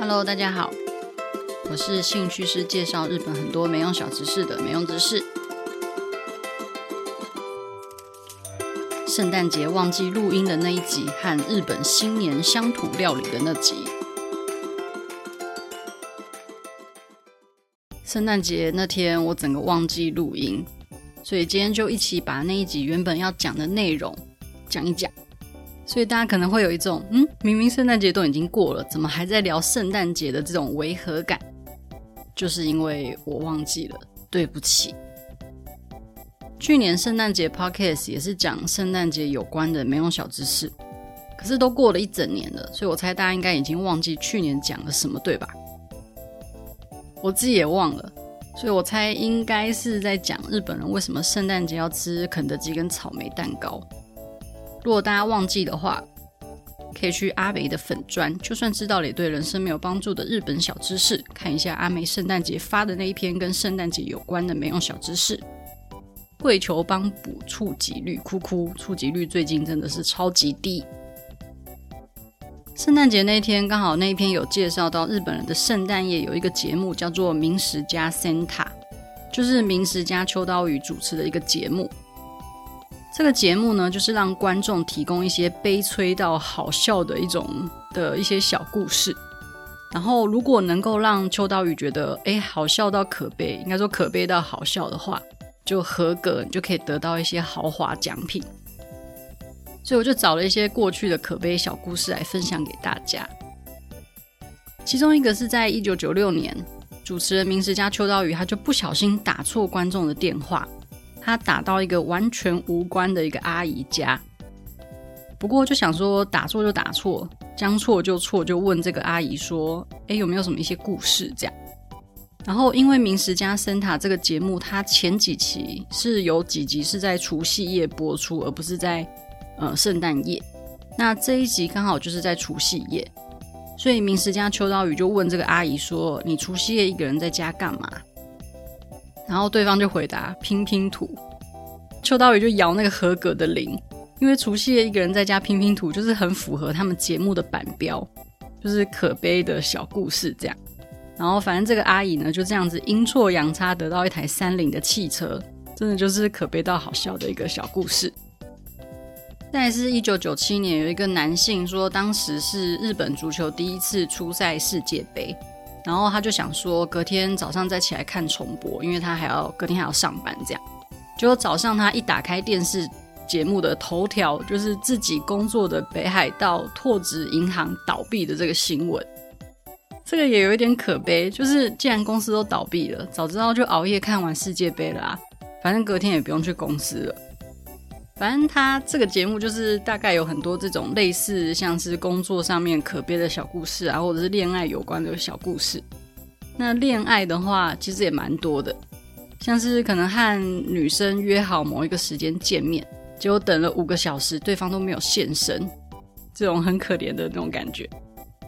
Hello，大家好，我是兴趣是介绍日本很多没用小知识的没用知识。圣诞节忘记录音的那一集和日本新年乡土料理的那集。圣诞节那天我整个忘记录音，所以今天就一起把那一集原本要讲的内容讲一讲。所以大家可能会有一种，嗯，明明圣诞节都已经过了，怎么还在聊圣诞节的这种违和感？就是因为我忘记了，对不起。去年圣诞节 Podcast 也是讲圣诞节有关的没用小知识，可是都过了一整年了，所以我猜大家应该已经忘记去年讲了什么，对吧？我自己也忘了，所以我猜应该是在讲日本人为什么圣诞节要吃肯德基跟草莓蛋糕。如果大家忘记的话，可以去阿梅的粉专，就算知道了也对人生没有帮助的日本小知识，看一下阿梅圣诞节发的那一篇跟圣诞节有关的没用小知识。跪求帮补触及率，哭哭，触及率最近真的是超级低。圣诞节那天刚好那一篇有介绍到日本人的圣诞夜有一个节目叫做明石家 Santa，就是明石家秋刀鱼主持的一个节目。这个节目呢，就是让观众提供一些悲催到好笑的一种的一些小故事，然后如果能够让秋刀鱼觉得哎好笑到可悲，应该说可悲到好笑的话，就合格，你就可以得到一些豪华奖品。所以我就找了一些过去的可悲小故事来分享给大家。其中一个是在一九九六年，主持人名石家秋刀鱼他就不小心打错观众的电话。他打到一个完全无关的一个阿姨家，不过就想说打错就打错，将错就错，就问这个阿姨说：“哎，有没有什么一些故事？”这样。然后因为明石家 Santa 这个节目，它前几期是有几集是在除夕夜播出，而不是在呃圣诞夜。那这一集刚好就是在除夕夜，所以明石家秋刀鱼就问这个阿姨说：“你除夕夜一个人在家干嘛？”然后对方就回答拼拼图，秋刀鱼就摇那个合格的铃，因为除夕夜一个人在家拼拼图，就是很符合他们节目的版标，就是可悲的小故事这样。然后反正这个阿姨呢就这样子阴错阳差得到一台三菱的汽车，真的就是可悲到好笑的一个小故事。再是一九九七年，有一个男性说，当时是日本足球第一次出赛世界杯。然后他就想说，隔天早上再起来看重播，因为他还要隔天还要上班，这样。结果早上他一打开电视节目的头条，就是自己工作的北海道拓殖银行倒闭的这个新闻。这个也有一点可悲，就是既然公司都倒闭了，早知道就熬夜看完世界杯了啊，反正隔天也不用去公司了。反正他这个节目就是大概有很多这种类似像是工作上面可悲的小故事啊，或者是恋爱有关的小故事。那恋爱的话，其实也蛮多的，像是可能和女生约好某一个时间见面，结果等了五个小时，对方都没有现身，这种很可怜的那种感觉。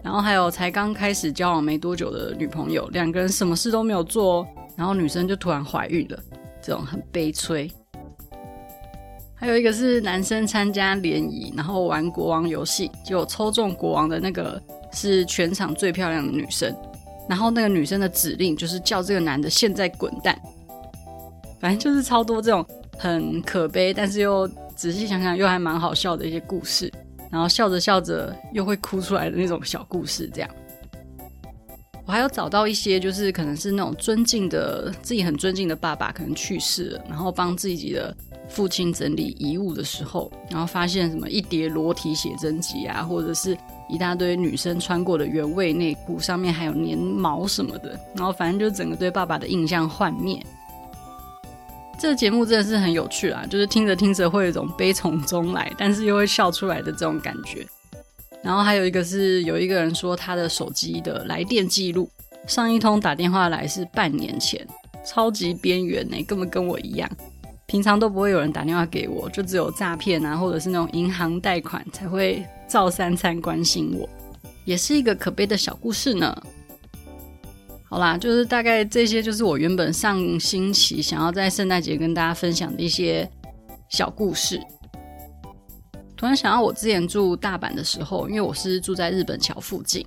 然后还有才刚开始交往没多久的女朋友，两个人什么事都没有做，然后女生就突然怀孕了，这种很悲催。还有一个是男生参加联谊，然后玩国王游戏，结果抽中国王的那个是全场最漂亮的女生，然后那个女生的指令就是叫这个男的现在滚蛋。反正就是超多这种很可悲，但是又仔细想想又还蛮好笑的一些故事，然后笑着笑着又会哭出来的那种小故事，这样。我还有找到一些，就是可能是那种尊敬的自己很尊敬的爸爸，可能去世了，然后帮自己的父亲整理遗物的时候，然后发现什么一叠裸体写真集啊，或者是一大堆女生穿过的原味内裤，上面还有粘毛什么的，然后反正就整个对爸爸的印象幻灭。这个节目真的是很有趣啊，就是听着听着会有一种悲从中来，但是又会笑出来的这种感觉。然后还有一个是有一个人说他的手机的来电记录，上一通打电话来是半年前，超级边缘呢，根本跟我一样。平常都不会有人打电话给我，就只有诈骗啊，或者是那种银行贷款才会照三餐关心我，也是一个可悲的小故事呢。好啦，就是大概这些，就是我原本上星期想要在圣诞节跟大家分享的一些小故事。突然想到，我之前住大阪的时候，因为我是住在日本桥附近，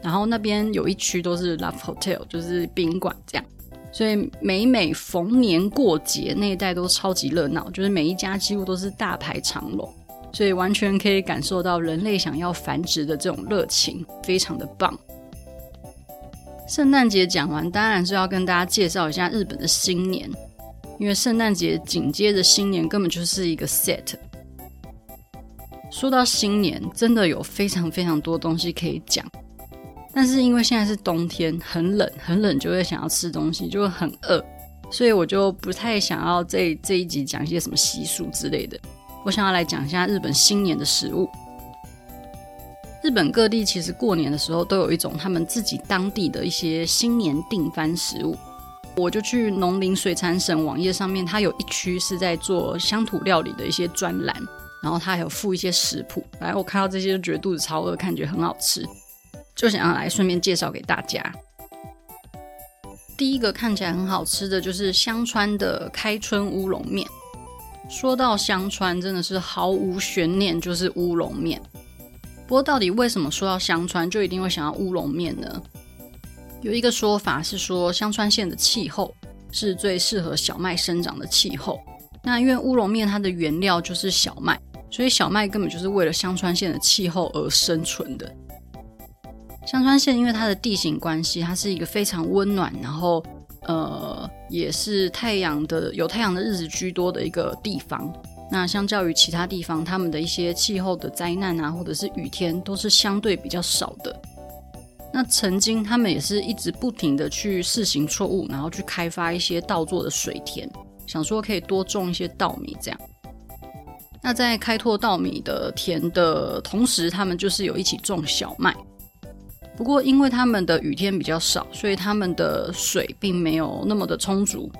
然后那边有一区都是 Love Hotel，就是宾馆这样，所以每每逢年过节那一带都超级热闹，就是每一家几乎都是大排长龙，所以完全可以感受到人类想要繁殖的这种热情，非常的棒。圣诞节讲完，当然是要跟大家介绍一下日本的新年，因为圣诞节紧接着新年，根本就是一个 set。说到新年，真的有非常非常多东西可以讲，但是因为现在是冬天，很冷，很冷就会想要吃东西，就会很饿，所以我就不太想要这这一集讲一些什么习俗之类的。我想要来讲一下日本新年的食物。日本各地其实过年的时候都有一种他们自己当地的一些新年定番食物。我就去农林水产省网页上面，它有一区是在做乡土料理的一些专栏，然后它还有附一些食谱。来，我看到这些就觉得肚子超饿，看觉很好吃，就想要来顺便介绍给大家。第一个看起来很好吃的就是香川的开春乌龙面。说到香川，真的是毫无悬念，就是乌龙面。不过，到底为什么说到香川就一定会想要乌龙面呢？有一个说法是说，香川县的气候是最适合小麦生长的气候。那因为乌龙面它的原料就是小麦，所以小麦根本就是为了香川县的气候而生存的。香川县因为它的地形关系，它是一个非常温暖，然后呃，也是太阳的有太阳的日子居多的一个地方。那相较于其他地方，他们的一些气候的灾难啊，或者是雨天，都是相对比较少的。那曾经他们也是一直不停的去试行错误，然后去开发一些稻作的水田，想说可以多种一些稻米这样。那在开拓稻米的田的同时，他们就是有一起种小麦。不过因为他们的雨天比较少，所以他们的水并没有那么的充足。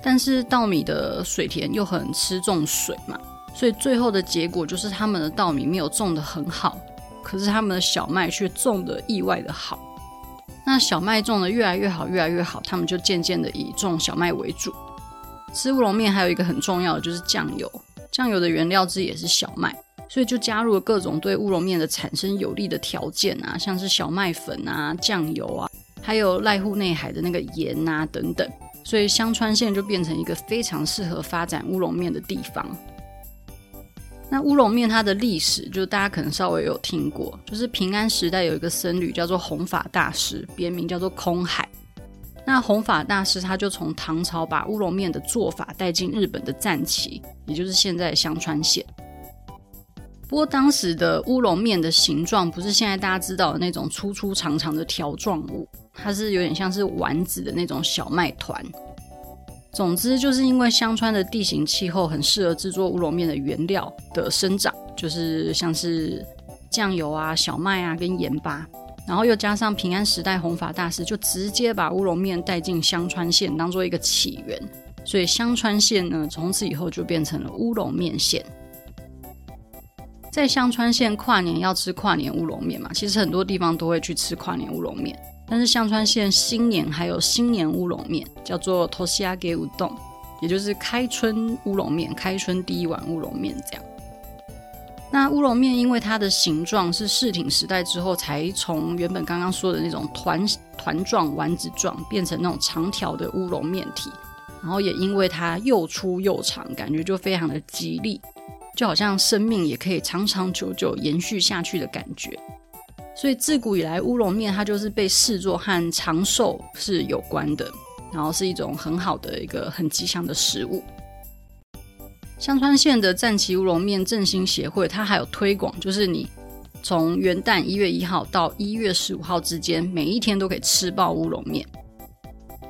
但是稻米的水田又很吃重水嘛，所以最后的结果就是他们的稻米没有种得很好，可是他们的小麦却种得意外的好。那小麦种得越来越好，越来越好，他们就渐渐的以种小麦为主。吃乌龙面还有一个很重要的就是酱油，酱油的原料之一也是小麦，所以就加入了各种对乌龙面的产生有利的条件啊，像是小麦粉啊、酱油啊，还有濑户内海的那个盐啊等等。所以香川县就变成一个非常适合发展乌龙面的地方。那乌龙面它的历史，就大家可能稍微有听过，就是平安时代有一个僧侣叫做弘法大师，别名叫做空海。那弘法大师他就从唐朝把乌龙面的做法带进日本的赞岐，也就是现在的香川县。不过当时的乌龙面的形状不是现在大家知道的那种粗粗长长的条状物。它是有点像是丸子的那种小麦团。总之，就是因为香川的地形气候很适合制作乌龙面的原料的生长，就是像是酱油啊、小麦啊跟盐巴，然后又加上平安时代弘法大师就直接把乌龙面带进香川县当做一个起源，所以香川县呢从此以后就变成了乌龙面县。在香川县跨年要吃跨年乌龙面嘛，其实很多地方都会去吃跨年乌龙面。但是香川县新年还有新年乌龙面，叫做 Toshiage Udon，也就是开春乌龙面，开春第一碗乌龙面这样。那乌龙面因为它的形状是室町时代之后才从原本刚刚说的那种团团状丸子状变成那种长条的乌龙面体，然后也因为它又粗又长，感觉就非常的吉利，就好像生命也可以长长久久延续下去的感觉。所以自古以来，乌龙面它就是被视作和长寿是有关的，然后是一种很好的一个很吉祥的食物。香川县的战旗乌龙面振兴协会，它还有推广，就是你从元旦一月一号到一月十五号之间，每一天都可以吃爆乌龙面。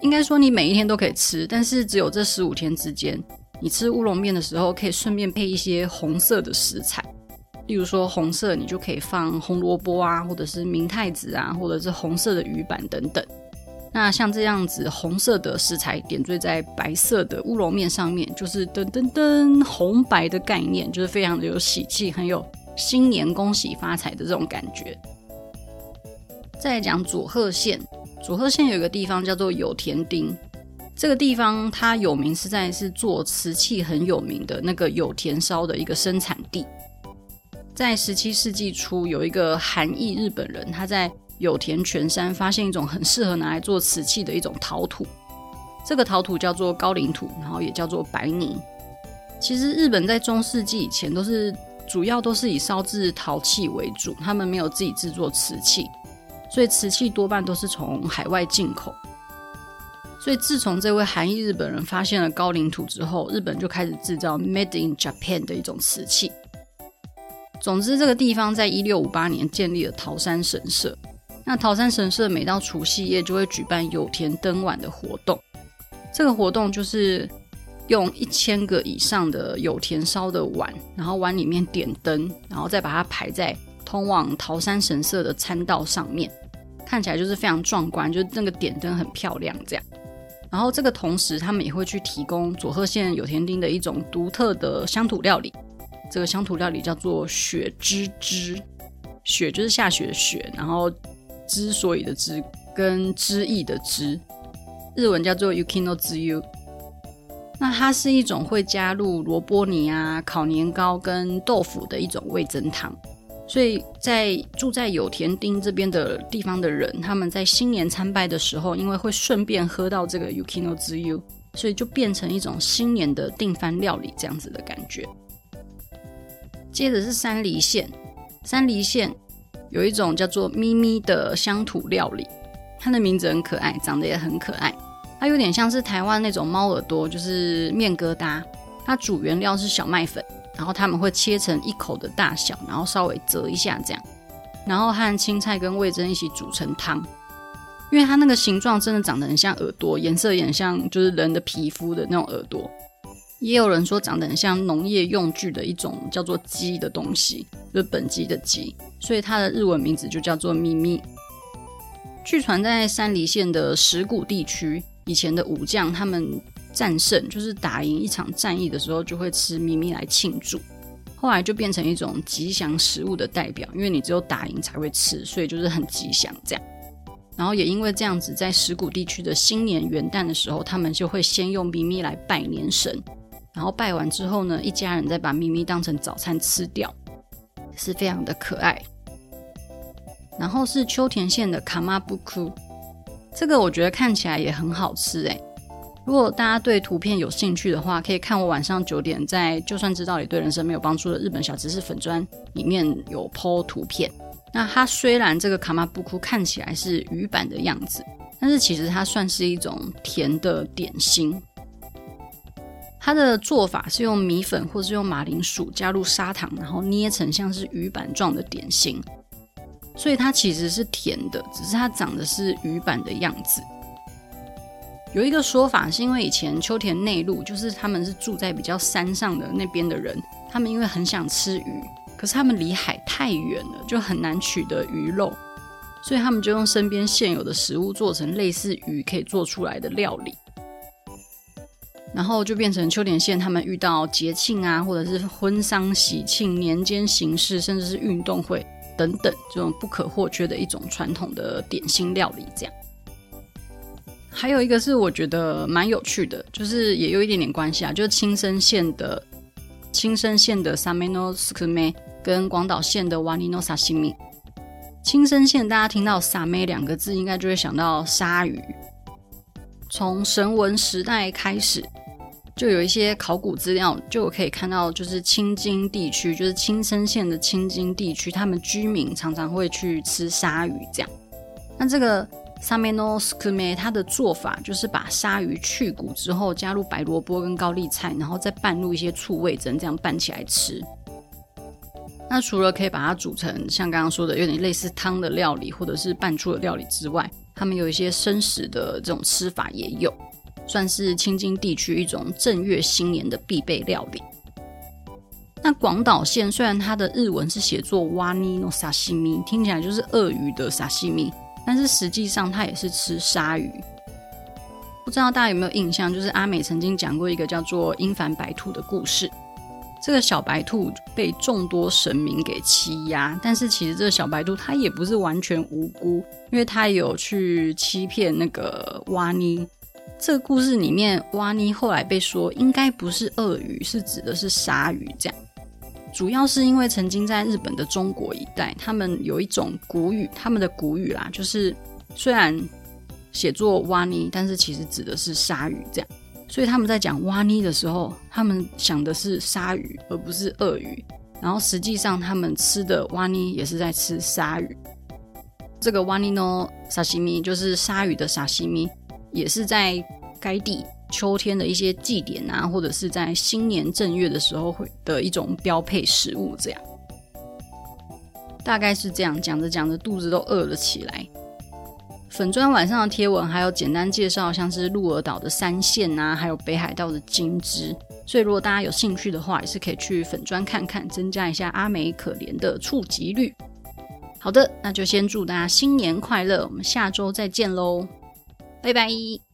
应该说你每一天都可以吃，但是只有这十五天之间，你吃乌龙面的时候可以顺便配一些红色的食材，例如说红色你就可以放红萝卜啊，或者是明太子啊，或者是红色的鱼板等等。那像这样子红色的食材点缀在白色的乌龙面上面，就是噔噔噔红白的概念，就是非常的有喜气，很有新年恭喜发财的这种感觉。再来讲佐贺县，佐贺县有一个地方叫做有田町，这个地方它有名是在是做瓷器很有名的那个有田烧的一个生产地。在十七世纪初，有一个韩裔日本人，他在有田全山发现一种很适合拿来做瓷器的一种陶土，这个陶土叫做高岭土，然后也叫做白泥。其实日本在中世纪以前都是主要都是以烧制陶器为主，他们没有自己制作瓷器。所以瓷器多半都是从海外进口。所以自从这位韩裔日本人发现了高岭土之后，日本就开始制造 Made in Japan 的一种瓷器。总之，这个地方在一六五八年建立了桃山神社。那桃山神社每到除夕夜就会举办有田灯碗的活动。这个活动就是用一千个以上的有田烧的碗，然后碗里面点灯，然后再把它排在通往桃山神社的参道上面。看起来就是非常壮观，就是那个点灯很漂亮这样。然后这个同时，他们也会去提供佐贺县有田町的一种独特的乡土料理。这个乡土料理叫做雪之汁，雪就是下雪的雪，然后之所以的之跟之意的之，日文叫做 yukino zu。那它是一种会加入萝卜泥啊、烤年糕跟豆腐的一种味增汤。所以在住在有田町这边的地方的人，他们在新年参拜的时候，因为会顺便喝到这个 Yuki no Tsuyu，所以就变成一种新年的定番料理这样子的感觉。接着是山梨县，山梨县有一种叫做咪咪的乡土料理，它的名字很可爱，长得也很可爱，它有点像是台湾那种猫耳朵，就是面疙瘩，它主原料是小麦粉。然后他们会切成一口的大小，然后稍微折一下这样，然后和青菜跟味噌一起煮成汤。因为它那个形状真的长得很像耳朵，颜色也很像就是人的皮肤的那种耳朵。也有人说长得很像农业用具的一种叫做鸡的东西，就是本鸡的鸡，所以它的日文名字就叫做咪咪。据传在山梨县的石鼓地区，以前的武将他们。战胜就是打赢一场战役的时候，就会吃咪咪来庆祝。后来就变成一种吉祥食物的代表，因为你只有打赢才会吃，所以就是很吉祥这样。然后也因为这样子，在石鼓地区的新年元旦的时候，他们就会先用咪咪来拜年神，然后拜完之后呢，一家人再把咪咪当成早餐吃掉，是非常的可爱。然后是秋田县的卡玛布库，这个我觉得看起来也很好吃哎。如果大家对图片有兴趣的话，可以看我晚上九点在《就算知道你对人生没有帮助的日本小知识粉专》里面有 po 图片。那它虽然这个卡马布库看起来是鱼板的样子，但是其实它算是一种甜的点心。它的做法是用米粉或是用马铃薯加入砂糖，然后捏成像是鱼板状的点心，所以它其实是甜的，只是它长得是鱼板的样子。有一个说法是因为以前秋田内陆，就是他们是住在比较山上的那边的人，他们因为很想吃鱼，可是他们离海太远了，就很难取得鱼肉，所以他们就用身边现有的食物做成类似鱼可以做出来的料理，然后就变成秋田县他们遇到节庆啊，或者是婚丧喜庆、年间行事，甚至是运动会等等这种不可或缺的一种传统的点心料理，这样。还有一个是我觉得蛮有趣的，就是也有一点点关系啊，就是青森县的青森县的 Same no Sukume 跟广岛县的 Wani no sahimi。青森县大家听到 Same 两个字，应该就会想到鲨鱼。从神文时代开始，就有一些考古资料，就可以看到，就是青津地区，就是青森县的青津地区，他们居民常常会去吃鲨鱼，这样。那这个。サメのすくめ，它的做法就是把鲨鱼去骨之后，加入白萝卜跟高丽菜，然后再拌入一些醋味噌，这样拌起来吃。那除了可以把它煮成像刚刚说的有点类似汤的料理，或者是拌出的料理之外， 他们有一些生食的这种吃法也有，算是清津地区一种正月新年的必备料理。那广岛县虽然它的日文是写作ワニの刺身，听起来就是鳄鱼的沙西米， 但是实际上它也是吃鲨鱼。不知道大家有没有印象，就是阿美曾经讲过一个叫做因幡白兔的故事。这个小白兔被众多神明给欺压，但是其实这个小白兔它也不是完全无辜，因为它有去欺骗那个ワニ。这个故事里面，ワニ后来被说应该不是鳄鱼，是指的是鲨鱼，这样。 主要是因为曾经在日本的中国一带，他们有一种古语，他们的古语啦，就是虽然写作哇尼，但是其实指的是鲨鱼这样。所以他们在讲哇尼的时候，他们想的是鲨鱼，而不是鳄鱼。然后实际上他们吃的哇尼也是在吃鲨鱼。这个哇尼诺沙西米就是鲨鱼的沙西米，也是在该地。秋天的一些祭典啊，或者是在新年正月的时候会的一种标配食物，这样大概是这样讲着讲着肚子都饿了起来。粉砖晚上的贴文还有简单介绍，像是鹿儿岛的三线啊，还有北海道的金枝。所以如果大家有兴趣的话，也是可以去粉砖看看，增加一下阿美可怜的触及率。好的，那就先祝大家新年快乐，我们下周再见喽，拜拜。